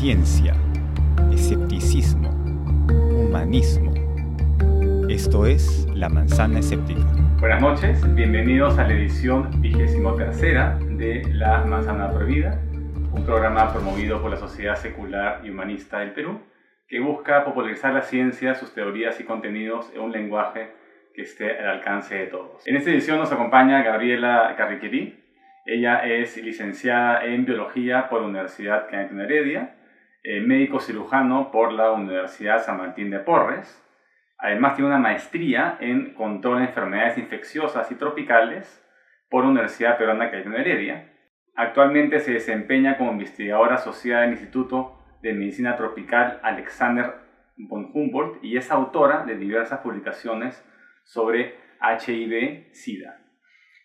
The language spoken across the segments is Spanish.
ciencia, escepticismo, humanismo. Esto es La Manzana Escéptica. Buenas noches, bienvenidos a la edición vigésimo tercera de La Manzana Prohibida, un programa promovido por la Sociedad Secular y Humanista del Perú, que busca popularizar la ciencia, sus teorías y contenidos en un lenguaje que esté al alcance de todos. En esta edición nos acompaña Gabriela Carriquerí. Ella es licenciada en Biología por la Universidad Cayetano Heredia, eh, médico cirujano por la Universidad San Martín de Porres. Además tiene una maestría en Control de Enfermedades Infecciosas y Tropicales por la Universidad Peruana Cayetano Heredia. Actualmente se desempeña como investigadora asociada en el Instituto de Medicina Tropical Alexander von Humboldt y es autora de diversas publicaciones sobre HIV-Sida.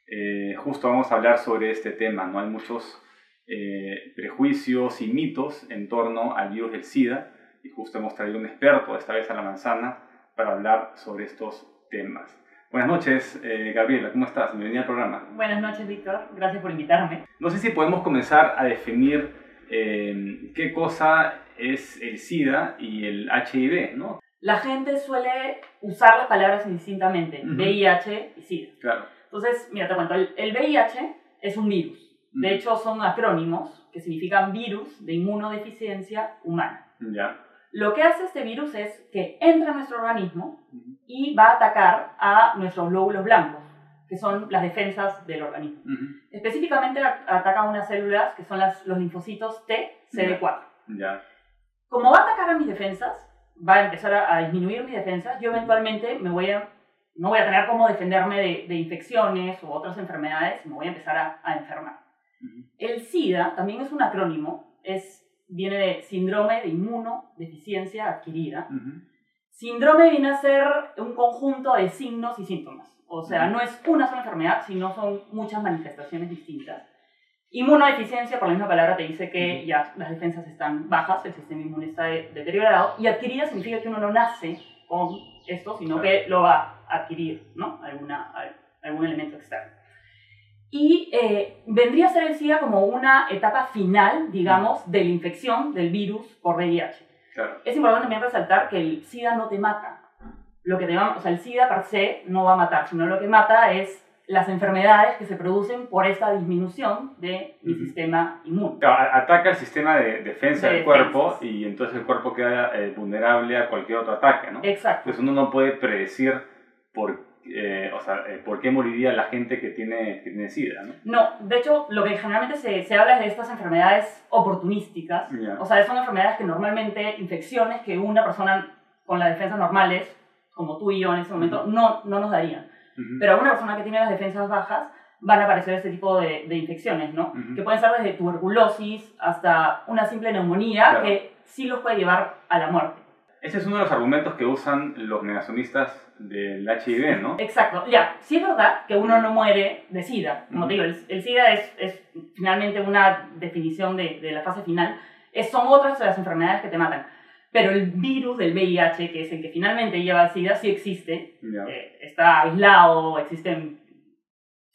Eh, justo vamos a hablar sobre este tema, ¿no? Hay muchos eh, prejuicios y mitos en torno al virus del SIDA y justo hemos traído un experto, esta vez a la manzana, para hablar sobre estos temas. Buenas noches, eh, Gabriela, ¿cómo estás? Bienvenida al programa. Buenas noches, Víctor. Gracias por invitarme. No sé si podemos comenzar a definir qué cosa es el SIDA y el HIV, ¿no? La gente suele usar las palabras indistintamente, VIH y SIDA. Claro. Entonces, mira, te cuento, el, VIH es un virus. De hecho, son acrónimos que significan virus de inmunodeficiencia humana. Ya. Lo que hace este virus es que entra en nuestro organismo y va a atacar a nuestros glóbulos blancos, que son las defensas del organismo. Específicamente ataca a unas células que son las, los linfocitos T, CD4. Ya. Como va a atacar a mis defensas, va a empezar a, disminuir mis defensas, yo eventualmente me voy a, no voy a tener cómo defenderme de, infecciones u otras enfermedades, me voy a empezar a, enfermar. El SIDA también es un acrónimo, es, viene de síndrome de inmunodeficiencia adquirida. Síndrome viene a ser un conjunto de signos y síntomas. O sea, no es una sola enfermedad, sino son muchas manifestaciones distintas. Inmunodeficiencia, por la misma palabra, te dice que ya las defensas están bajas, el sistema inmune está deteriorado, y adquirida significa que uno no nace con esto, sino que lo va a adquirir, ¿no? Alguna, algún elemento externo. Y eh, vendría a ser el SIDA como una etapa final, digamos, de la infección del virus por VIH. Es importante también resaltar que el SIDA no te mata. Lo que te va, o sea, el SIDA per se no va a matar, sino lo que mata es las enfermedades que se producen por esta disminución de mi sistema inmune. Ataca el sistema de defensa del cuerpo y entonces el cuerpo queda eh, vulnerable a cualquier otro ataque, ¿no? Exacto. Entonces uno no puede predecir por, eh, o sea, eh, por qué moriría la gente que tiene, que tiene SIDA, ¿no? No, de hecho lo que generalmente se, se habla es de estas enfermedades oportunísticas, o sea, son enfermedades que normalmente, infecciones que una persona con las defensas normales, como tú y yo en ese momento, no, no nos darían. Pero a una persona que tiene las defensas bajas van a aparecer ese tipo de, de infecciones, ¿no? Que pueden ser desde tuberculosis hasta una simple neumonía que sí los puede llevar a la muerte. Ese es uno de los argumentos que usan los negacionistas del HIV, ¿no? Exacto. Ya, sí es verdad que uno no muere de SIDA. Como te digo, el, SIDA es, es, finalmente una definición de, de la fase final. Es, son otras de las enfermedades que te matan. Pero el virus del VIH, que es el que finalmente lleva al SIDA, sí existe. Eh, está aislado, existen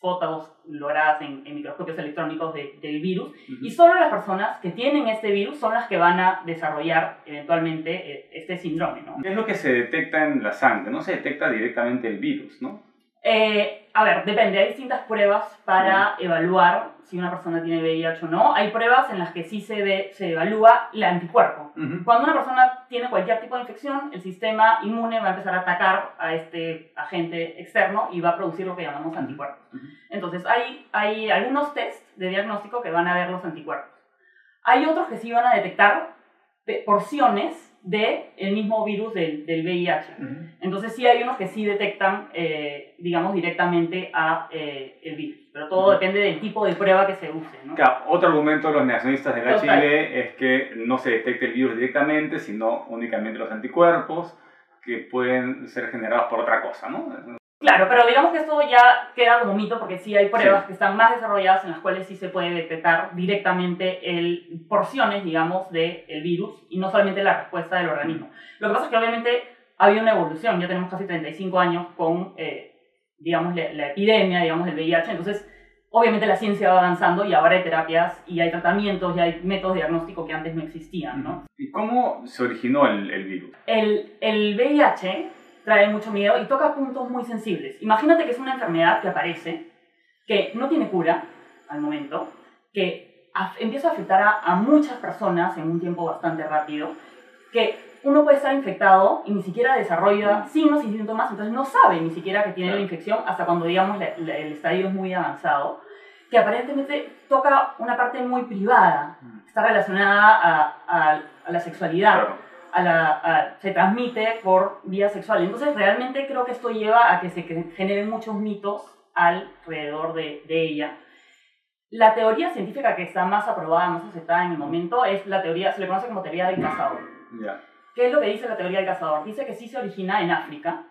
fotos logradas en, microscopios electrónicos del virus. Y solo las personas que tienen este virus son las que van a desarrollar eventualmente eh, este síndrome. ¿no? ¿Qué es lo que se detecta en la sangre? No se detecta directamente el virus, ¿no? Eh, a ver, depende. Hay distintas pruebas para evaluar si una persona tiene VIH o no. Hay pruebas en las que sí se, ve, se evalúa el anticuerpo. Cuando una persona tiene cualquier tipo de infección, el sistema inmune va a empezar a atacar a este agente externo y va a producir lo que llamamos anticuerpos. Entonces, hay, hay algunos tests de diagnóstico que van a ver los anticuerpos. Hay otros que sí van a detectar porciones del el mismo virus del, del VIH. Entonces sí hay unos que sí detectan, eh, digamos, directamente a eh, el virus, pero todo depende del tipo de prueba que se use. ¿no? otro argumento de los negacionistas del HIV es que no se detecta el virus directamente, sino únicamente los anticuerpos que pueden ser generados por otra cosa, ¿no? Claro, pero digamos que esto ya queda como mito porque sí hay pruebas que están más desarrolladas en las cuales sí se puede detectar directamente el, porciones, digamos, del el virus y no solamente la respuesta del organismo. Lo que pasa es que obviamente ha habido una evolución, ya tenemos casi 35 años con, eh, digamos, la, epidemia, digamos, del VIH, entonces obviamente la ciencia va avanzando y ahora hay terapias y hay tratamientos y hay métodos de diagnóstico que antes no existían, ¿no? ¿Y cómo se originó el, el virus? El, el VIH trae mucho miedo y toca puntos muy sensibles. Imagínate que es una enfermedad que aparece, que no tiene cura al momento, que empieza a afectar a, a muchas personas en un tiempo bastante rápido, que uno puede estar infectado y ni siquiera desarrolla signos y síntomas, entonces no sabe ni siquiera que tiene la infección hasta cuando, digamos, el estadio es muy avanzado, que aparentemente toca una parte muy privada, está relacionada a, a, a la sexualidad. A la, se transmite por vía sexual. Entonces, realmente creo que esto lleva a que se generen muchos mitos alrededor de, de ella. La teoría científica que está más aprobada, más aceptada en el momento, es la teoría, se le conoce como teoría del cazador. ¿Qué es lo que dice la teoría del cazador? Dice que sí se origina en África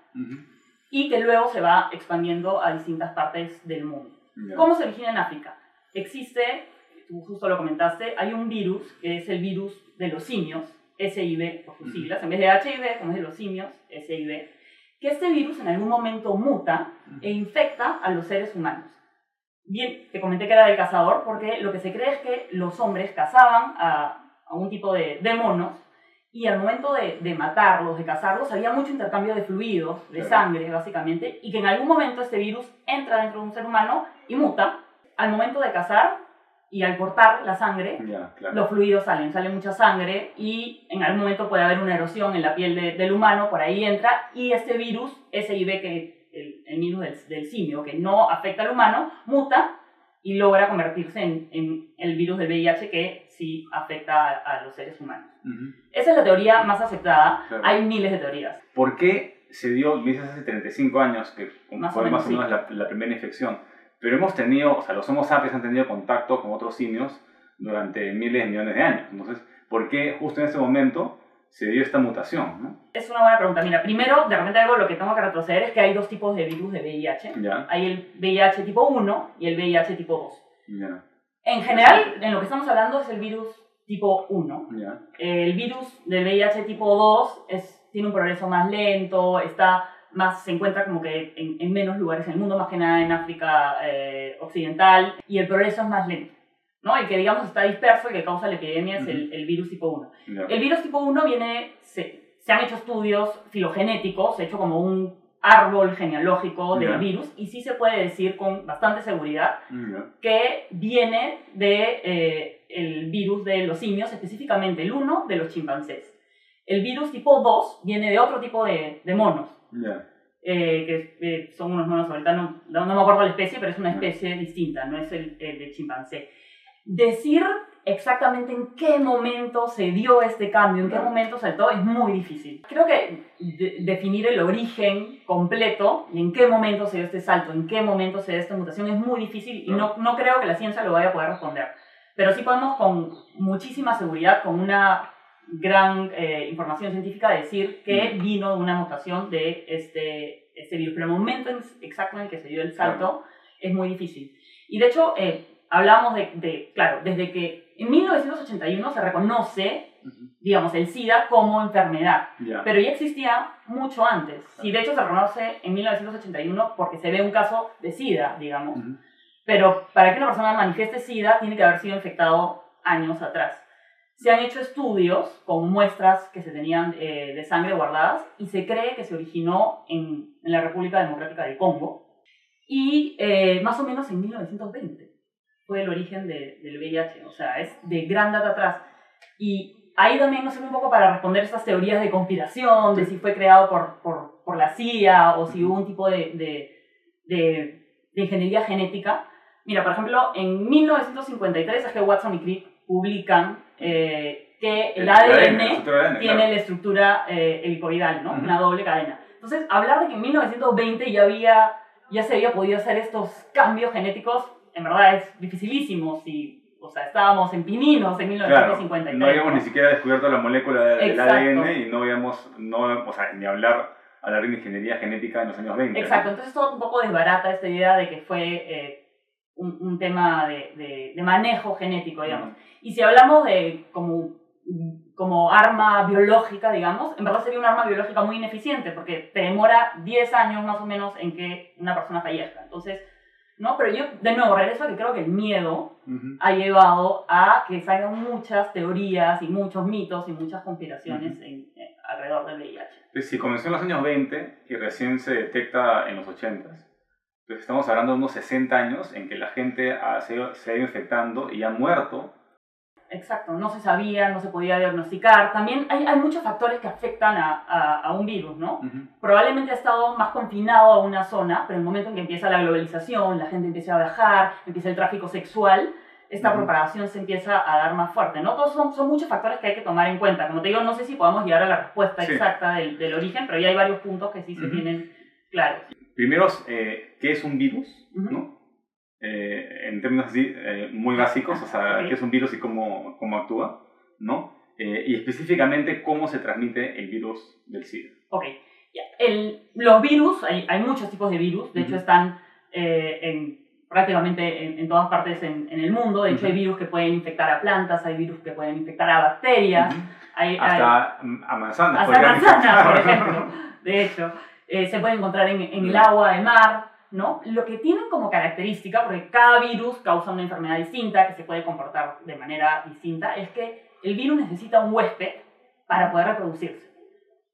y que luego se va expandiendo a distintas partes del mundo. ¿Cómo se origina en África? Existe, tú justo lo comentaste, hay un virus que es el virus de los simios, SIV por sus siglas, en vez de HIV, como es de los simios, SIV, que este virus en algún momento muta e infecta a los seres humanos. Bien, te comenté que era del cazador porque lo que se cree es que los hombres cazaban a, a un tipo de, de monos y al momento de, de, matarlos, de cazarlos, había mucho intercambio de fluidos, de sangre, básicamente, y que en algún momento este virus entra dentro de un ser humano y muta. Al momento de cazar y al cortar la sangre, los fluidos salen, sale mucha sangre y en algún momento puede haber una erosión en la piel del humano, por ahí entra, y este virus, SIV, que el, el virus del, del simio, que no afecta al humano, muta y logra convertirse en, en, el virus del VIH que sí afecta a, a los seres humanos. Esa es la teoría más aceptada. Hay miles de teorías. ¿Por qué se dio, dices hace 35 años, que más fue o menos, más o menos la, la, primera infección? Pero hemos tenido, o sea, los Homo sapiens han tenido contacto con otros simios durante miles de millones de años. Entonces, ¿por qué justo en ese momento se dio esta mutación? ¿no? Es una buena pregunta. Mira, primero, de repente algo lo que tengo que retroceder es que hay dos tipos de virus de VIH. ¿Ya? Hay el VIH tipo 1 y el VIH tipo 2. ¿Ya? En general, en lo que estamos hablando es el virus tipo 1. ¿Ya? El virus del VIH tipo 2 es, tiene un progreso más lento, está más, se encuentra como que en, en menos lugares en el mundo, más que nada en África eh, Occidental, y el progreso es más lento. ¿no? El que digamos está disperso y que causa la epidemia es el, el virus tipo 1. ¿Ya? El virus tipo 1 viene, se, se, han hecho estudios filogenéticos, se ha hecho como un árbol genealógico del Ya. virus y sí se puede decir con bastante seguridad ¿Ya? que viene de eh, el virus de los simios, específicamente el 1 de los chimpancés. El virus tipo 2 viene de otro tipo de, de monos, Eh, que eh, son unos monos, ahorita no, no, me acuerdo la especie, pero es una especie distinta, no es el, el de chimpancé. Decir exactamente en qué momento se dio este cambio, en qué momento saltó, es muy difícil. Creo que de- definir el origen completo y en qué momento se dio este salto, en qué momento se dio esta mutación es muy difícil y no, no creo que la ciencia lo vaya a poder responder. Pero sí podemos con muchísima seguridad, con una gran eh, información científica, decir que Mm. vino de una mutación de este, este virus. Pero el momento en- exacto en el que se dio el salto es muy difícil. Y de hecho, eh, hablábamos de, de, claro, desde que en 1981 se reconoce, digamos, el SIDA como enfermedad. ¿Ya? Pero ya existía mucho antes. Y de hecho se reconoce en 1981 porque se ve un caso de SIDA, digamos. Pero para que una persona manifieste SIDA tiene que haber sido infectado años atrás. Se han hecho estudios con muestras que se tenían eh, de sangre guardadas y se cree que se originó en, en la República Democrática del Congo y eh, más o menos en 1920 fue el origen de- del VIH. O sea, es de gran data atrás. Y ahí también nos sirve un poco para responder estas teorías de conspiración, de si fue creado por, por, por la CIA o si hubo un tipo de, de, de, de ingeniería genética. Mira, por ejemplo, en 1953 es que Watson y Crick publican eh, que el ADN tiene claro. la estructura eh, helicoidal, ¿no? Una doble cadena. Entonces, hablar de que en 1920 ya, había, ya se había podido hacer estos cambios genéticos, en verdad es dificilísimo. Si, o sea, estábamos en pininos en Claro, 1953. no habíamos ni siquiera descubierto la molécula de- del. ADN y no habíamos, no, o sea, ni hablar, hablar de ingeniería genética en los años 20. ¿no? Exacto, entonces todo un poco desbarata esta idea de que fue eh, un, un tema de, de- de manejo genético, digamos. Y si hablamos de como, como arma biológica, digamos, en verdad sería un arma biológica muy ineficiente porque te demora 10 años más o menos en que una persona fallezca. Entonces, ¿no? Pero yo, de nuevo, regreso a que creo que el miedo Ujú. ha llevado a que salgan muchas teorías y muchos mitos y muchas conspiraciones en- eh, alrededor del VIH. Si comenzó en los años 20 y recién se detecta en los 80, entonces estamos hablando de unos 60 años en que la gente ha- se, se ha ido infectando y ha muerto. Exacto, no se sabía, no se podía diagnosticar. También hay, hay muchos factores que afectan a, a- a un virus, ¿no? Probablemente ha estado más confinado a una zona, pero en el momento en que empieza la globalización, la gente empieza a viajar, empieza el tráfico sexual, esta propagación se empieza a dar más fuerte, ¿no? Todos son, son muchos factores que hay que tomar en cuenta. Como te digo, no sé si podamos llegar a la respuesta Sí. exacta del, del origen, pero ya hay varios puntos que sí se tienen claros. Primero, eh, ¿qué es un virus? ¿no? Eh, en términos así, eh, muy básicos, o sea, qué es un virus y cómo, cómo actúa, ¿no? Eh, y específicamente cómo se transmite el virus del SIDA. Ok. El, los virus, hay, hay muchos tipos de virus, de hecho Ujú. están eh, en, prácticamente en, en todas partes en, en el mundo, de hecho hay Ujú. virus que pueden infectar a plantas, hay virus que pueden infectar a bacterias, Ujú. hay, hay- Hasta mm, a manzanas. hasta manzanas, por ejemplo, de hecho, eh, se puede encontrar en, en el agua de mar, ¿no? Lo que tienen como característica, porque cada virus causa una enfermedad distinta, que se puede comportar de manera distinta, es que el virus necesita un huésped para poder reproducirse.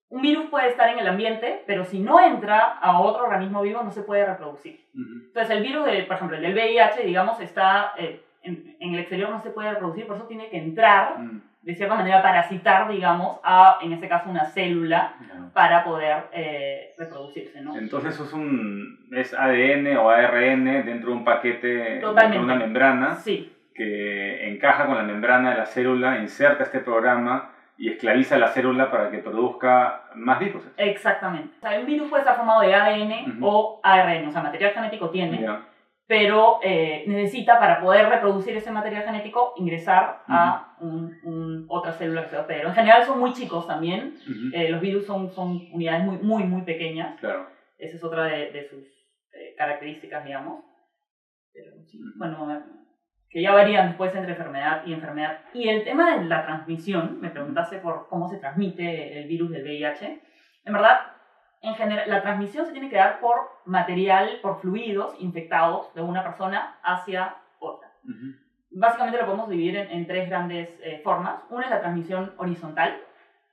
Un virus puede estar en el ambiente, pero si no entra a otro organismo vivo no se puede reproducir. Ujú. Entonces el virus, de, por ejemplo, el del VIH, digamos, está eh, en, en el exterior no se puede reproducir, por eso tiene que entrar, Mm, de cierta manera, parasitar, digamos, a, en este caso, una célula para poder eh, reproducirse, ¿no? Entonces eso es un es ADN o ARN dentro de un paquete, Totalmente. de una membrana Sí, que encaja con la membrana de la célula, inserta este programa y esclaviza la célula para que produzca más virus. exactamente. O sea, un virus puede estar formado de ADN o ARN, o sea, material genético tiene. Pero eh, necesita para poder reproducir ese material genético ingresar a un- un- otra célula que sea pero En general son muy chicos también, Ujú. eh, los virus son, son unidades muy, muy, muy pequeñas, Claro. esa es otra de, de sus eh, características, digamos. Pero sí, Ujú. bueno, que ya varían después entre enfermedad y enfermedad. Y el tema de la transmisión, me preguntaste por cómo se transmite el virus del VIH. En verdad, en general, la transmisión se tiene que dar por material, por fluidos infectados de una persona hacia otra. Ujú. Básicamente lo podemos dividir en, en tres grandes eh, formas. Una es la transmisión horizontal,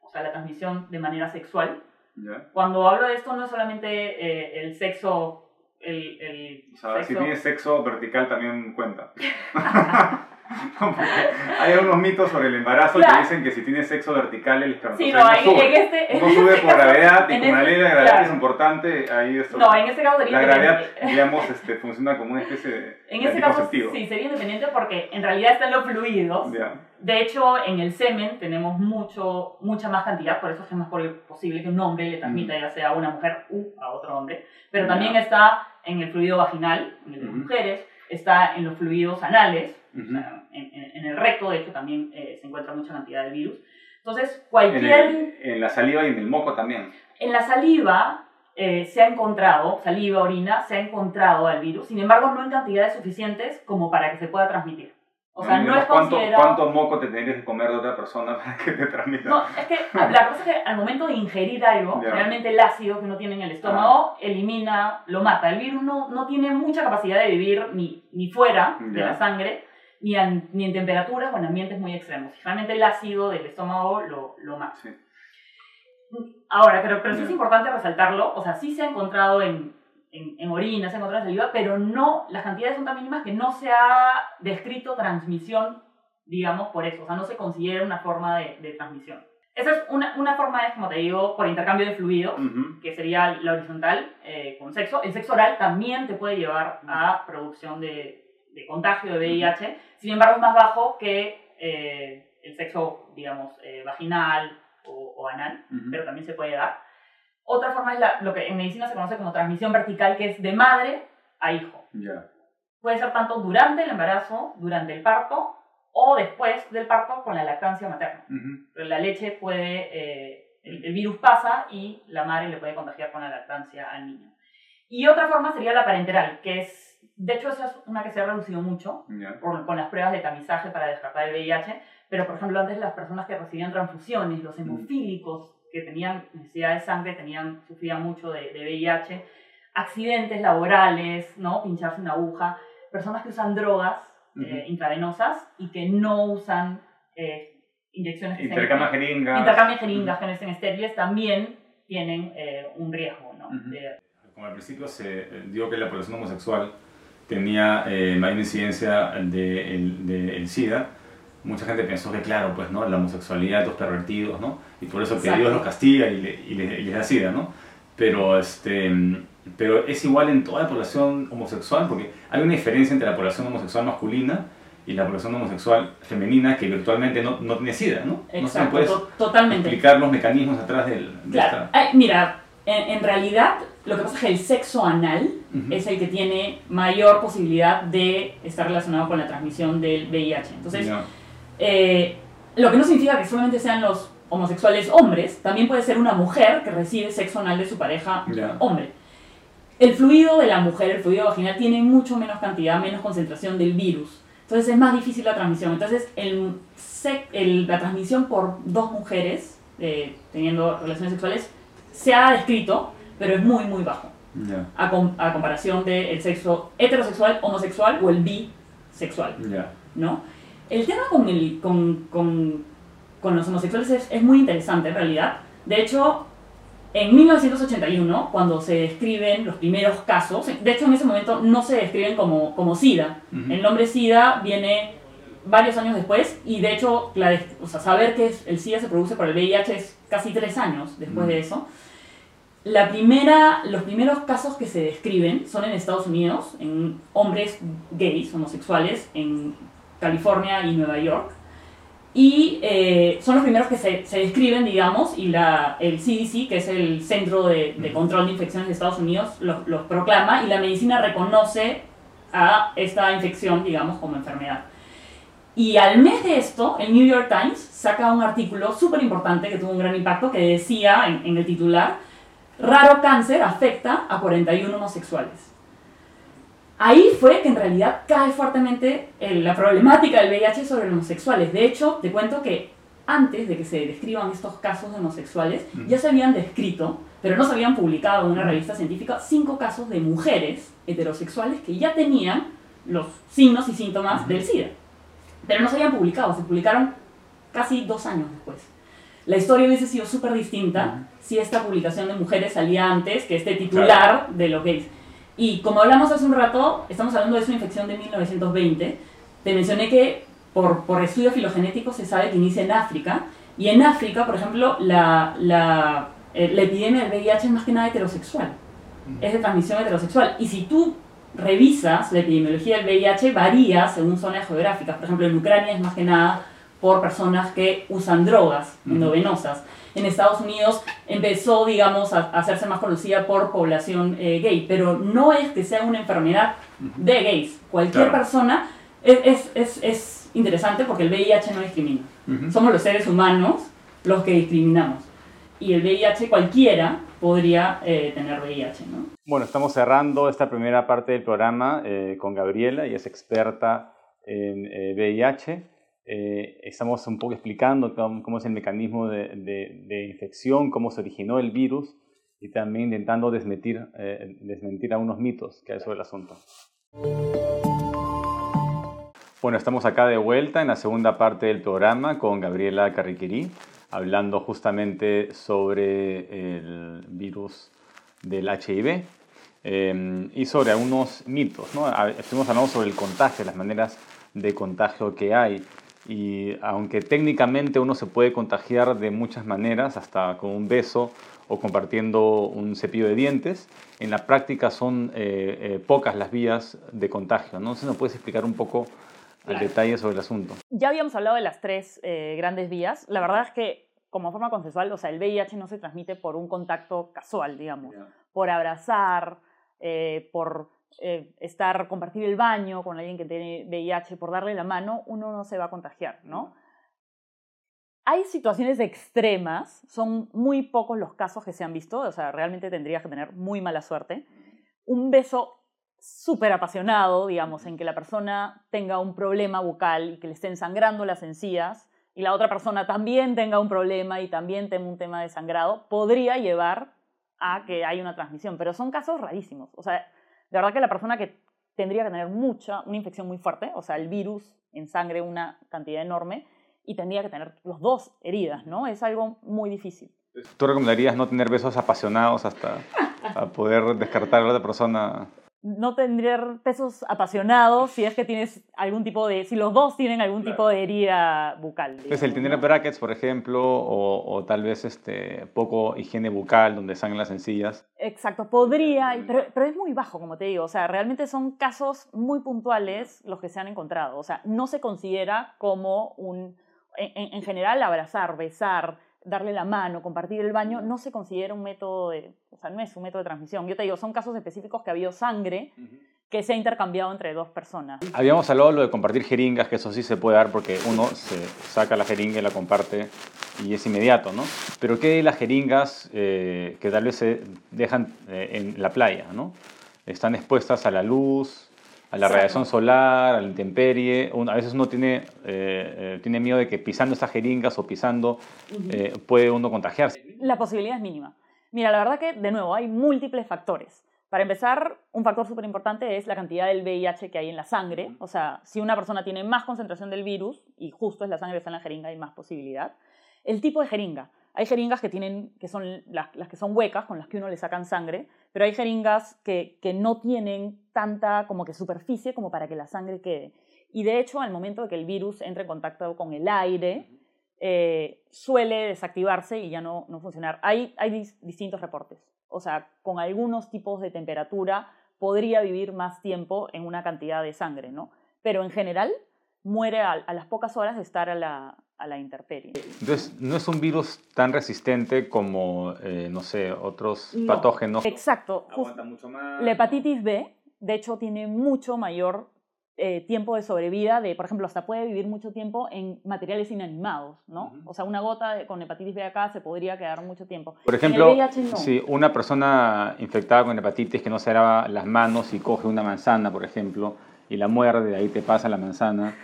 o sea, la transmisión de manera sexual. Ya. Cuando hablo de esto no es solamente eh, el sexo, el, el O sea, si sexo- tienes sexo vertical también cuenta. Hay unos mitos sobre el embarazo Claro. que dicen que si tienes sexo vertical el Sí, espermatozoide no, no en, sube. en este... No en sube este por caso- gravedad y como la este- ley de la gravedad claro. es importante, ahí esto, No, en este caso sería la gravedad, digamos, este, funciona como una especie de En este caso sí, sería independiente porque en realidad están los fluidos. Ya. De hecho, en el semen tenemos mucho, mucha más cantidad, por eso es más posible que un hombre le transmita ya sea a una mujer u a otro hombre. Pero también está en el fluido vaginal, en el de las Ujú. mujeres, está en los fluidos anales, o sea, en, en- en el recto, de hecho, también eh, se encuentra mucha cantidad de virus. Entonces, En, cualquier... el- en la saliva y en el moco también. En la saliva eh, se ha encontrado, saliva, orina, se ha encontrado al virus, sin embargo no en cantidades suficientes como para que se pueda transmitir. O sea, no Digamos, es ¿cuánto, considerado... ¿Cuánto moco te tendrías que comer de otra persona para que te transmita? No, es que la cosa es que al momento de ingerir algo, Ya. realmente el ácido que uno tiene en el estómago elimina, lo mata. El virus no, no tiene mucha capacidad de vivir ni, ni fuera de Ya. la sangre, ni, en- ni en temperaturas o en ambientes muy extremos. Realmente el ácido del estómago lo, lo mata. Sí. Ahora, pero, pero sí es importante resaltarlo, o sea, sí se ha encontrado en, en, en orina, se ha encontrado en saliva, pero no, las cantidades son tan mínimas que no se ha descrito transmisión, digamos, por eso, o sea, no se considera una forma de, de transmisión. Esa es una, una forma, es como te digo, por intercambio de fluidos, Ujú. que sería la horizontal eh, con sexo. El sexo oral también te puede llevar a producción de, de contagio de VIH, sin embargo es más bajo que eh, el sexo, digamos, eh, vaginal o, o anal Ujú. pero también se puede dar. Otra forma es la- lo que en medicina se conoce como transmisión vertical, que es de madre a hijo. Ya. Puede ser tanto durante el embarazo, durante el parto o después del parto con la lactancia materna. Ujú. Pero la leche puede, eh, el, el virus pasa y la madre le puede contagiar con la lactancia al niño. Y otra forma sería la parenteral, que es, de hecho, esa es una que se ha reducido mucho, Ya. por- con las pruebas de tamizaje para descartar el VIH, pero por ejemplo antes las personas que recibían transfusiones, los hemofílicos que tenían necesidad de sangre, tenían, sufrían mucho de, de VIH, accidentes laborales, ¿no? Pincharse una aguja, personas que usan drogas eh, intravenosas y que no usan eh, inyecciones que Intercambio jeringas. Intercambio jeringas que no estériles también tienen eh, un riesgo, ¿no? Como al principio se dio que la población homosexual tenía mayor incidencia del de, el SIDA, mucha gente pensó que, claro, pues, ¿no? La homosexualidad de los pervertidos, ¿no? Y por eso que Dios los castiga y, le, y, les, da SIDA, ¿no? Pero, este, pero es igual en toda la población homosexual, porque hay una diferencia entre la población homosexual masculina y la población homosexual femenina que virtualmente no, no tiene SIDA, ¿no? Exacto, no totalmente. explicar los mecanismos atrás del, de claro. mira, en, realidad lo que pasa es que el sexo anal es el que tiene mayor posibilidad de estar relacionado con la transmisión del VIH. Entonces, eh, lo que no significa que solamente sean los homosexuales hombres, también puede ser una mujer que recibe sexo anal de su pareja hombre. El fluido de la mujer, el fluido vaginal, tiene mucho menos cantidad, menos concentración del virus. Entonces es más difícil la transmisión. Entonces el, el, la transmisión por dos mujeres eh, teniendo relaciones sexuales se ha descrito, pero es muy, muy bajo. A, a, comparación del sexo heterosexual, homosexual o el bisexual. ¿no? El tema con, el, con, con, con los homosexuales es, es, muy interesante en realidad. De hecho, en 1981, cuando se describen los primeros casos, de hecho en ese momento no se describen como, como SIDA. El nombre SIDA viene varios años después y de hecho la, o sea, saber que el SIDA se produce por el VIH es casi tres años después de eso. La primera, los primeros casos que se describen son en Estados Unidos, en hombres gays, homosexuales, en California y Nueva York. Y eh, son los primeros que se, se, describen, digamos, y la, el CDC, que es el Centro de, de Control de Infecciones de Estados Unidos, los proclama y la medicina reconoce a esta infección, digamos, como enfermedad. Y al mes de esto, el New York Times saca un artículo súper importante que tuvo un gran impacto que decía en, en el titular, raro cáncer afecta a 41 homosexuales ahí fue que en realidad cae fuertemente la problemática del VIH sobre los homosexuales. De hecho, te cuento que antes de que se describan estos casos de homosexuales, ya se habían descrito, pero no se habían publicado en una revista científica, cinco casos de mujeres heterosexuales que ya tenían los signos y síntomas del SIDA. Pero no se habían publicado, se publicaron casi dos años después. La historia hubiese sido súper distinta si esta publicación de mujeres salía antes que este titular de los gays. Y como hablamos hace un rato, estamos hablando de una infección de 1920. Te mencioné que por, por estudios filogenéticos se sabe que inicia en África. Y en África, por ejemplo, la, la, eh, la epidemia del VIH es más que nada heterosexual. Es de transmisión heterosexual. Y si tú revisas la epidemiología del VIH, varía según zonas geográficas. Por ejemplo, en Ucrania es más que nada por personas que usan drogas endovenosas en Estados Unidos empezó, digamos, a, hacerse más conocida por población eh, gay, pero no es que sea una enfermedad de gays. Cualquier persona es, es, es, interesante porque el VIH no discrimina. Somos los seres humanos los que discriminamos. Y el VIH cualquiera podría eh, tener VIH, ¿no? Bueno, estamos cerrando esta primera parte del programa eh, con Gabriela, y es experta en VIH. Eh, estamos un poco explicando cómo, es el mecanismo de, infección, cómo se originó el virus y también intentando desmentir, eh, desmentir algunos mitos que hay sobre el asunto. Bueno, estamos acá de vuelta en la segunda parte del programa con Gabriela Carriquerí, hablando justamente sobre el virus del HIV eh, y sobre algunos mitos. ¿no? Estuvimos hablando sobre el contagio, las maneras de contagio que hay. Y aunque técnicamente uno se puede contagiar de muchas maneras, hasta con un beso o compartiendo un cepillo de dientes, en la práctica son eh, eh, pocas las vías de contagio. ¿no? Entonces, ¿nos puedes explicar un poco el detalle sobre el asunto? Ya habíamos hablado de las tres eh, grandes vías. La verdad es que, como forma consensual, o sea, el VIH no se transmite por un contacto casual, digamos, por abrazar, por eh, estar, compartir el baño con alguien que tiene VIH, por darle la mano, uno no se va a contagiar, ¿no? Hay situaciones extremas, son muy pocos los casos que se han visto, o sea, realmente tendrías que tener muy mala suerte. Un beso súper apasionado, digamos, en que la persona tenga un problema bucal y que le estén sangrando las encías, y la otra persona también tenga un problema y también tenga un tema de sangrado, podría llevar a que hay una transmisión, pero son casos rarísimos. O sea, de verdad que la persona que tendría que tener mucha, una infección muy fuerte, o sea, el virus en sangre una cantidad enorme, y tendría que tener los dos heridas, ¿no? Es algo muy difícil. ¿Tú recomendarías no tener besos apasionados hasta poder descartar a la otra persona? No tendría pesos apasionados si es que tienes algún tipo de, si los dos tienen algún tipo de herida bucal. Digamos, el tener brackets, por ejemplo, o, o, tal vez este, poco higiene bucal donde sangran las encías. Exacto, podría, pero, pero, es muy bajo, como te digo, o sea, realmente son casos muy puntuales los que se han encontrado, o sea, no se considera como un, en, en general, abrazar, besar, darle la mano, compartir el baño, no se considera un método de, o sea, no es un método de transmisión. Yo te digo, son casos específicos que ha habido sangre que se ha intercambiado entre dos personas. Habíamos hablado de lo de compartir jeringas, que eso sí se puede dar porque uno se saca la jeringa y la comparte y es inmediato, ¿no? Pero ¿qué de las jeringas eh, que tal vez se dejan eh, en la playa, ¿no? Están expuestas a la luz, a la radiación solar, a la intemperie. a veces uno tiene, eh, eh, tiene miedo de que pisando estas jeringas o pisando eh, puede uno contagiarse. La posibilidad es mínima. Mira, la verdad que, de nuevo, hay múltiples factores. Para empezar, un factor súper importante es la cantidad del VIH que hay en la sangre. O sea, si una persona tiene más concentración del virus y justo es la sangre que está en la jeringa, hay más posibilidad. El tipo de jeringa. Hay jeringas que, tienen, que son las, las, que son huecas, con las que uno le sacan sangre, pero hay jeringas que, que, no tienen tanta como que superficie como para que la sangre quede. Y de hecho, al momento de que el virus entre en contacto con el aire, eh, suele desactivarse y ya no, no funcionar. Hay, hay distintos reportes. O sea, con algunos tipos de temperatura podría vivir más tiempo en una cantidad de sangre, ¿no? Pero en general muere a, a las pocas horas de estar a la, a la intemperie. Entonces, no es un virus tan resistente como, eh, no sé, otros patógenos. Exacto. Aguanta mucho más. La hepatitis B, de hecho, tiene mucho mayor eh, tiempo de sobrevida, de, por ejemplo, hasta puede vivir mucho tiempo en materiales inanimados, ¿no? O sea, una gota con hepatitis B acá se podría quedar mucho tiempo. Por ejemplo, si una persona infectada con hepatitis que no se lava las manos y coge una manzana, por ejemplo, y la muerde, de ahí te pasa la manzana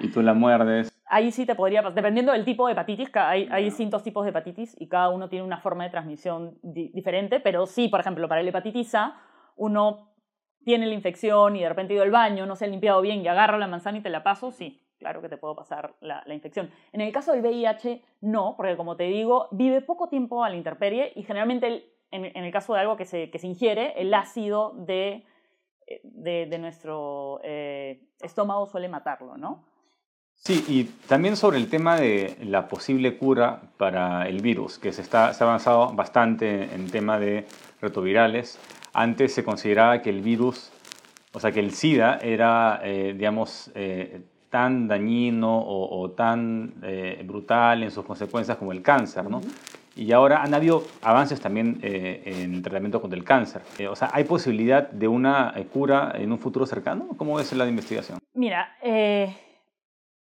y tú la muerdes ahí sí te podría pasar, dependiendo del tipo de hepatitis, hay, hay distintos tipos de hepatitis y cada uno tiene una forma de transmisión diferente, pero sí, por ejemplo, para la hepatitis A, uno tiene la infección y de repente ido al baño, no se ha limpiado bien y agarra la manzana y te la paso, sí, claro que te puedo pasar la, la, infección. En el caso del VIH, no, porque como te digo, vive poco tiempo a la intemperie y generalmente en, en, el caso de algo que se, que se ingiere, el ácido de, de, de nuestro eh, estómago suele matarlo, ¿no? Sí, y también sobre el tema de la posible cura para el virus, que se, está, se ha avanzado bastante en tema de retrovirales. Antes se consideraba que el virus, o sea, que el SIDA era, eh, digamos, eh, tan dañino o, tan eh, brutal en sus consecuencias como el cáncer, ¿no? Y ahora han habido avances también en el tratamiento contra el cáncer. o sea, ¿hay posibilidad de una cura en un futuro cercano? ¿Cómo es la investigación? Mira,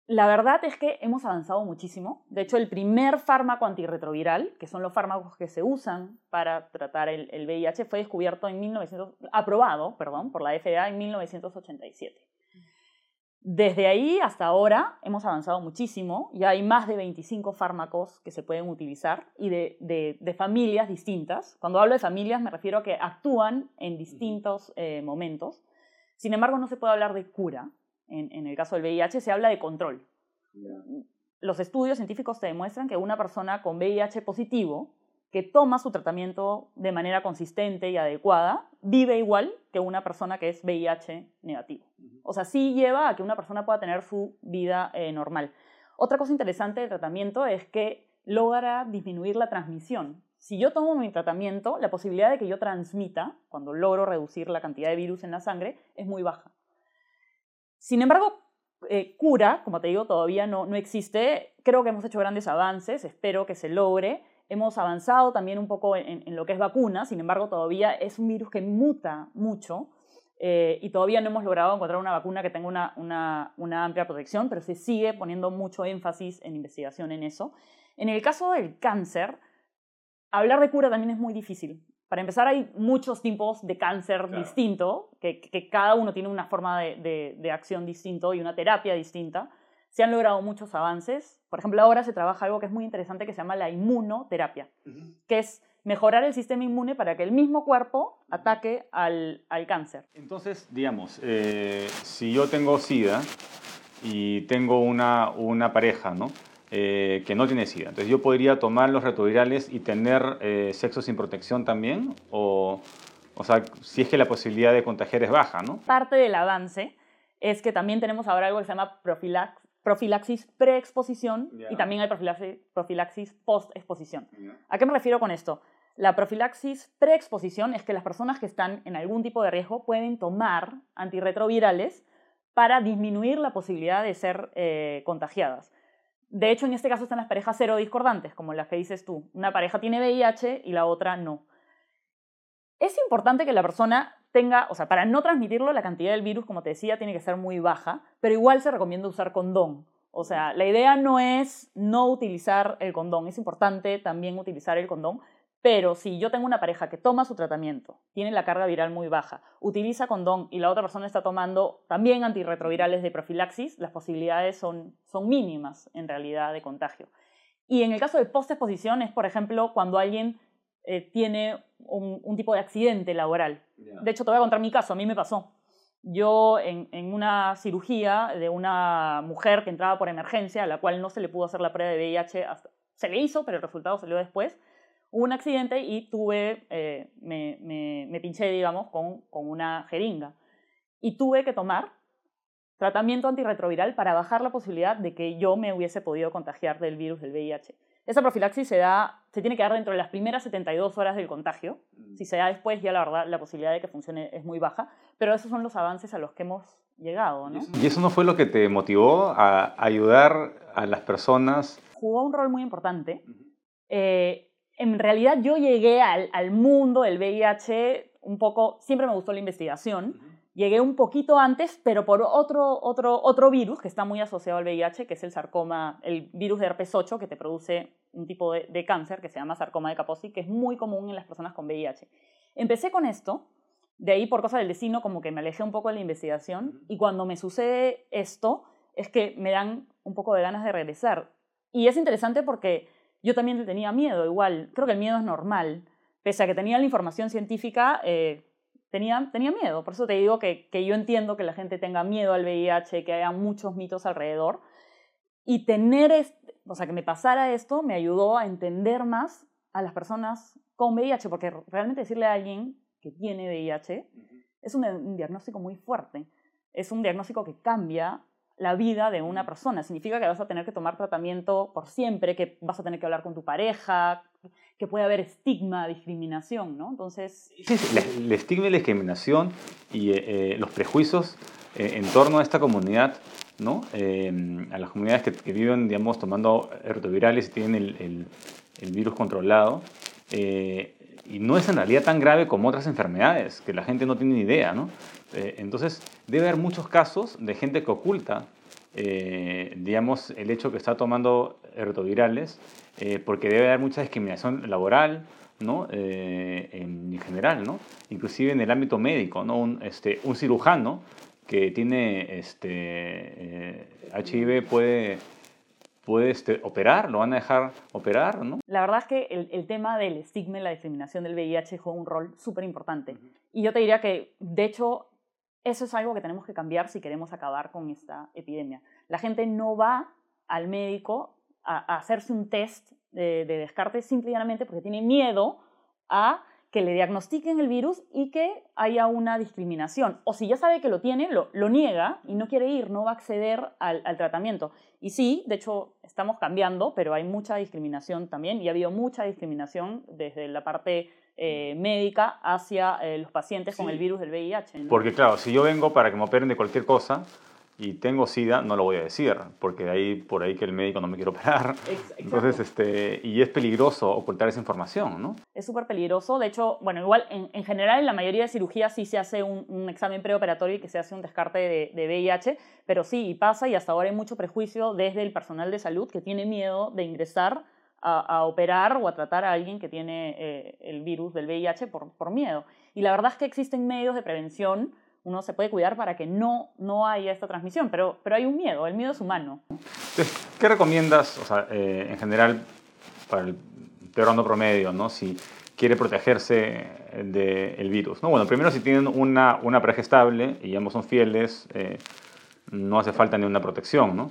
la verdad es que hemos avanzado muchísimo. De hecho, el primer fármaco antirretroviral, que son los fármacos que se usan para tratar el, VIH, fue descubierto en 1900, aprobado, perdón, por la FDA en 1987. Desde ahí hasta ahora hemos avanzado muchísimo. Ya hay más de 25 fármacos que se pueden utilizar y de, familias distintas. Cuando hablo de familias me refiero a que actúan en distintos eh, momentos. Sin embargo, no se puede hablar de cura, en, el caso del VIH, se habla de control. Los estudios científicos te demuestran que una persona con VIH positivo, que toma su tratamiento de manera consistente y adecuada, vive igual que una persona que es VIH negativo. O sea, sí lleva a que una persona pueda tener su vida eh, normal. Otra cosa interesante del tratamiento es que logra disminuir la transmisión. Si yo tomo mi tratamiento, la posibilidad de que yo transmita, cuando logro reducir la cantidad de virus en la sangre, es muy baja. Sin embargo, eh, cura, como te digo, todavía no, no existe. Creo que hemos hecho grandes avances, espero que se logre. Hemos avanzado también un poco en, lo que es vacuna, sin embargo, todavía es un virus que muta mucho eh, y todavía no hemos logrado encontrar una vacuna que tenga una, una, una, amplia protección, pero se sigue poniendo mucho énfasis en investigación en eso. En el caso del cáncer, hablar de cura también es muy difícil. Para empezar, hay muchos tipos de cáncer distinto, que, que, cada uno tiene una forma de, de, acción distinto y una terapia distinta. Se han logrado muchos avances. Por ejemplo, ahora se trabaja algo que es muy interesante que se llama la inmunoterapia, que es mejorar el sistema inmune para que el mismo cuerpo ataque al, al cáncer. Entonces, digamos, eh, si yo tengo SIDA y tengo una, una pareja, ¿no? Eh, que no tiene SIDA. Entonces, ¿yo podría tomar los retrovirales y tener eh, sexo sin protección también? O, o sea, si es que la posibilidad de contagiar es baja, ¿no? Parte del avance es que también tenemos ahora algo que se llama profilax, profilaxis preexposición y también hay profilaxis, profilaxis postexposición. ¿A qué me refiero con esto? La profilaxis preexposición es que las personas que están en algún tipo de riesgo pueden tomar antirretrovirales para disminuir la posibilidad de ser eh, contagiadas. De hecho, en este caso están las parejas serodiscordantes, como las que dices tú. Una pareja tiene VIH y la otra no. Es importante que la persona tenga, o sea, para no transmitirlo, la cantidad del virus, como te decía, tiene que ser muy baja, pero igual se recomienda usar condón. O sea, la idea no es no utilizar el condón, es importante también utilizar el condón, pero si yo tengo una pareja que toma su tratamiento, tiene la carga viral muy baja, utiliza condón y la otra persona está tomando también antirretrovirales de profilaxis, las posibilidades son, son mínimas en realidad de contagio. Y en el caso de postexposición es, por ejemplo, cuando alguien eh, tiene un, tipo de accidente laboral. De hecho, te voy a contar mi caso, a mí me pasó. Yo en, en, una cirugía de una mujer que entraba por emergencia, a la cual no se le pudo hacer la prueba de VIH, se le hizo, pero el resultado salió después hubo un accidente y tuve, eh, me, me, pinché, digamos, con, con una jeringa. Y tuve que tomar tratamiento antirretroviral para bajar la posibilidad de que yo me hubiese podido contagiar del virus del VIH. Esa profilaxis se, da, se tiene que dar dentro de las primeras 72 horas del contagio. Mm. Si se da después, ya la verdad, la posibilidad de que funcione es muy baja. Pero esos son los avances a los que hemos llegado. ¿no? ¿Y eso no fue lo que te motivó a ayudar a las personas? Jugó un rol muy importante en realidad yo llegué al, mundo del VIH un poco, siempre me gustó la investigación, llegué un poquito antes, pero por otro, otro, otro virus que está muy asociado al VIH, que es el sarcoma, el virus de herpes 8, que te produce un tipo de, cáncer que se llama sarcoma de Kaposi, que es muy común en las personas con VIH. Empecé con esto, de ahí por cosa del destino como que me alejé un poco de la investigación, y cuando me sucede esto, es que me dan un poco de ganas de regresar. Y es interesante porque yo también tenía miedo, igual. Creo que el miedo es normal. Pese a que tenía la información científica, eh, tenía, tenía miedo. Por eso te digo que, que yo entiendo que la gente tenga miedo al VIH, que haya muchos mitos alrededor. Y tener, o sea, que me pasara esto me ayudó a entender más a las personas con VIH, porque realmente decirle a alguien que tiene VIH es un diagnóstico muy fuerte. Es un diagnóstico que cambia la vida de una persona. Significa que vas a tener que tomar tratamiento por siempre, que vas a tener que hablar con tu pareja, que puede haber estigma, discriminación, ¿no? Entonces... Sí, sí, el, estigma y la discriminación y eh, eh, los prejuicios eh, en torno a esta comunidad, ¿no? a las comunidades que, viven, digamos, tomando retrovirales y tienen el, el virus controlado. y no es en realidad tan grave como otras enfermedades, que la gente no tiene ni idea, ¿no? Eh, entonces, debe haber muchos casos de gente que oculta, eh, digamos, el hecho que está tomando retrovirales, eh, porque debe haber mucha discriminación laboral, ¿no? en general, ¿no? Inclusive en el ámbito médico, ¿no? Un, este, un cirujano que tiene este, HIV puede puede este, operar, lo van a dejar operar, ¿no? La verdad es que el, el, tema del estigma y la discriminación del VIH juega un rol súper importante. Y yo te diría que, de hecho, eso es algo que tenemos que cambiar si queremos acabar con esta epidemia. La gente no va al médico a, hacerse un test de, descarte simplemente porque tiene miedo a que le diagnostiquen el virus y que haya una discriminación. O si ya sabe que lo tiene, lo, niega y no quiere ir, no va a acceder al, tratamiento. Y sí, de hecho, estamos cambiando, pero hay mucha discriminación también y ha habido mucha discriminación desde la parte eh, médica hacia eh, los pacientes con el virus del VIH. Porque claro, si yo vengo para que me operen de cualquier cosa y tengo SIDA, no lo voy a decir, porque hay por ahí que el médico no me quiere operar. Entonces, este, y es peligroso ocultar esa información, ¿no? Es súper peligroso. De hecho, bueno, igual en, general en la mayoría de cirugías sí se hace un, examen preoperatorio y que se hace un descarte de, de VIH, pero sí, pasa y hasta ahora hay mucho prejuicio desde el personal de salud que tiene miedo de ingresar a, operar o a tratar a alguien que tiene eh, el virus del VIH por, por, miedo. Y la verdad es que existen medios de prevención, uno se puede cuidar para que no, no haya esta transmisión, pero, pero hay un miedo, el miedo es humano. ¿qué recomiendas, o sea, eh, en general, para el peorando promedio, ¿no? Si quiere protegerse del virus. ¿no? Bueno, primero si tienen una, una pareja estable y ambos son fieles, eh, no hace falta ni una protección, ¿no?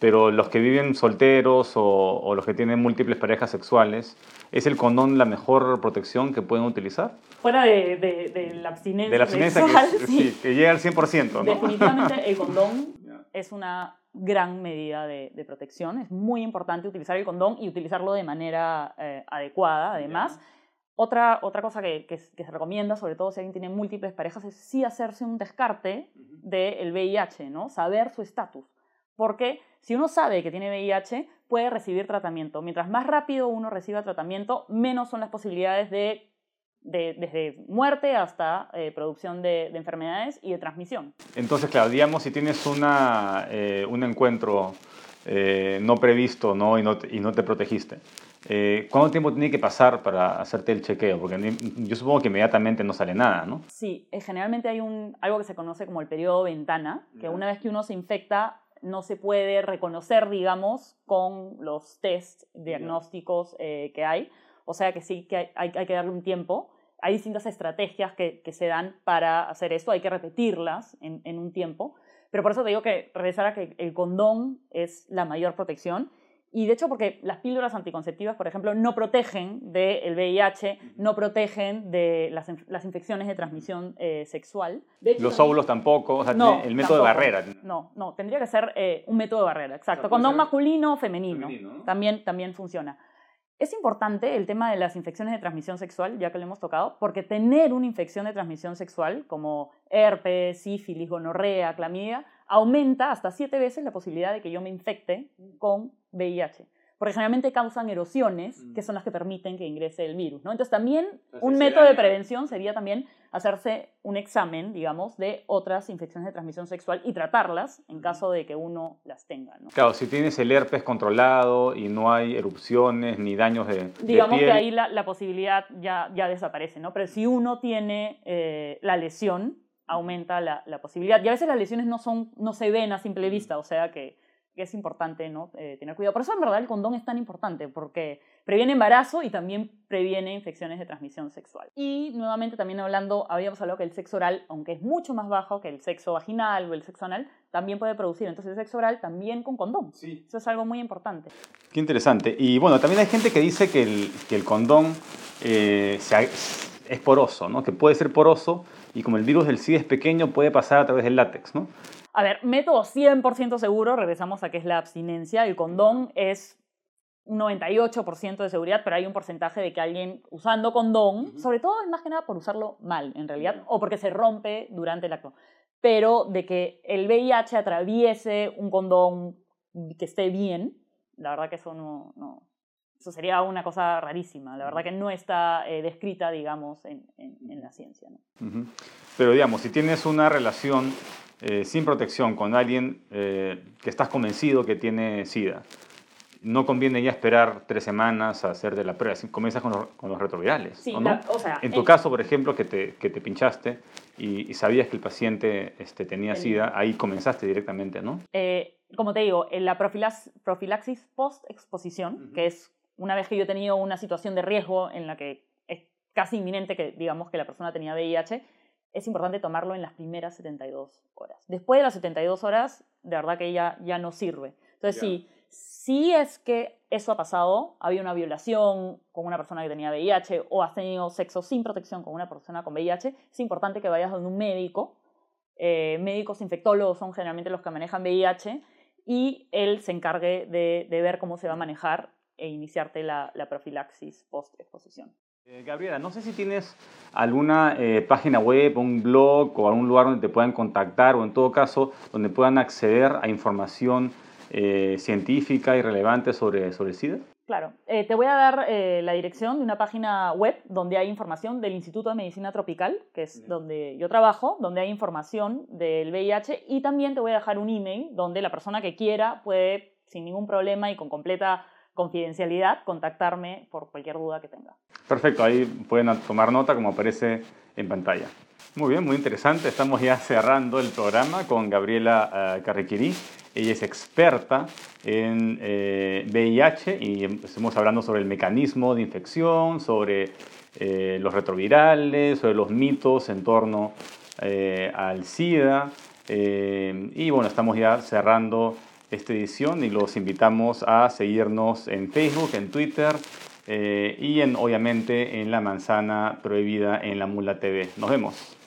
Pero los que viven solteros o, los que tienen múltiples parejas sexuales, ¿es el condón la mejor protección que pueden utilizar? Fuera de, de, la abstinencia, de la abstinencia que, sí. que, llega al 100%, ¿no? Definitivamente el condón es una gran medida de, protección. Es muy importante utilizar el condón y utilizarlo de manera eh, adecuada, además. Otra, otra cosa que, que, se recomienda, sobre todo si alguien tiene múltiples parejas, es sí hacerse un descarte del VIH, ¿no? Saber su estatus. Porque si uno sabe que tiene VIH, puede recibir tratamiento. Mientras más rápido uno reciba tratamiento, menos son las posibilidades de desde muerte hasta eh, producción de, enfermedades y de transmisión. Entonces, claro, digamos, si tienes una, eh, un encuentro eh, no previsto ¿no? Y, no y no te protegiste, ¿cuánto tiempo tiene que pasar para hacerte el chequeo? Porque yo supongo que inmediatamente no sale nada, ¿no? Sí, generalmente hay un, algo que se conoce como el periodo ventana, que una vez que uno se infecta, no se puede reconocer, digamos, con los test diagnósticos que hay o sea que sí que hay, que darle un tiempo. Hay distintas estrategias que, se dan para hacer esto, hay que repetirlas en, un tiempo. Pero por eso te digo que regresar a que el condón es la mayor protección. Y de hecho, porque las píldoras anticonceptivas, por ejemplo, no protegen del VIH, no protegen de las, infecciones de transmisión eh, sexual. Los óvulos tampoco, o sea, el método de barrera. No, no, tendría que ser eh, un método de barrera, exacto. condón masculino o femenino, también, también funciona. Es importante el tema de las infecciones de transmisión sexual, ya que lo hemos tocado, porque tener una infección de transmisión sexual, como herpes, sífilis, gonorrea, clamidia, aumenta hasta siete veces la posibilidad de que yo me infecte con VIH porque generalmente causan erosiones, mm. que son las que permiten que ingrese el virus. ¿no? Entonces también un método de prevención sería también hacerse un examen, digamos, de otras infecciones de transmisión sexual y tratarlas en caso de que uno las tenga. ¿no? Claro, si tienes el herpes controlado y no hay erupciones ni daños de, digamos que ahí la, posibilidad ya, ya desaparece, ¿no? Pero si uno tiene eh, la lesión, aumenta la, la, posibilidad. Y a veces las lesiones no, son, no se ven a simple vista, o sea que es importante ¿no? Eh, tener cuidado. Por eso en verdad el condón es tan importante, porque previene embarazo y también previene infecciones de transmisión sexual. Y nuevamente también hablando, habíamos hablado que el sexo oral, aunque es mucho más bajo que el sexo vaginal o el sexo anal, también puede producir. Entonces el sexo oral también con condón. Sí. Eso es algo muy importante. Qué interesante. Y bueno, también hay gente que dice que el, que el condón eh, es poroso, ¿no? que puede ser poroso y como el virus del SIDA es pequeño puede pasar a través del látex. ¿no? A ver, método 100% seguro, regresamos a que es la abstinencia. El condón es un 98% de seguridad, pero hay un porcentaje de que alguien usando condón, sobre todo es más que nada por usarlo mal, en realidad, o porque se rompe durante el acto. Pero de que el VIH atraviese un condón que esté bien, la verdad que eso no, no eso sería una cosa rarísima. La verdad que no está eh, descrita, digamos, en, en, la ciencia. ¿no? Pero digamos, si tienes una relación eh, sin protección con alguien eh, que estás convencido que tiene SIDA, no conviene ya esperar tres semanas a hacer de la prueba. Comienzas con los, con los retrovirales. Sí, no? o sea, en tu caso, por ejemplo, que te, que te pinchaste y, sabías que el paciente este, tenía SIDA, ahí comenzaste directamente, ¿no? Eh, como te digo, en la profilaxis post-exposición, que es una vez que yo he tenido una situación de riesgo en la que es casi inminente que digamos que la persona tenía VIH, es importante tomarlo en las primeras 72 horas. Después de las 72 horas, de verdad que ya, ya no sirve. Entonces, sí, si es que eso ha pasado, había una violación con una persona que tenía VIH o has tenido sexo sin protección con una persona con VIH, es importante que vayas a un médico. Eh, médicos infectólogos son generalmente los que manejan VIH y él se encargue de, ver cómo se va a manejar e iniciarte la, la profilaxis post-exposición. Eh, Gabriela, no sé si tienes alguna eh, página web, un blog o algún lugar donde te puedan contactar o en todo caso donde puedan acceder a información eh, científica y relevante sobre, sobre SIDA. Claro, te voy a dar la dirección de una página web donde hay información del Instituto de Medicina Tropical, que es donde yo trabajo, donde hay información del VIH y también te voy a dejar un email donde la persona que quiera puede sin ningún problema y con completa confidencialidad, contactarme por cualquier duda que tenga. Perfecto, ahí pueden tomar nota como aparece en pantalla. Muy bien, muy interesante. Estamos ya cerrando el programa con Gabriela uh, Carriquirí. Ella es experta en eh, VIH y estamos hablando sobre el mecanismo de infección, sobre eh, los retrovirales, sobre los mitos en torno eh, al SIDA. y bueno, estamos ya cerrando esta edición y los invitamos a seguirnos en Facebook, en Twitter y en, obviamente en La Manzana Prohibida en la Mula TV. Nos vemos.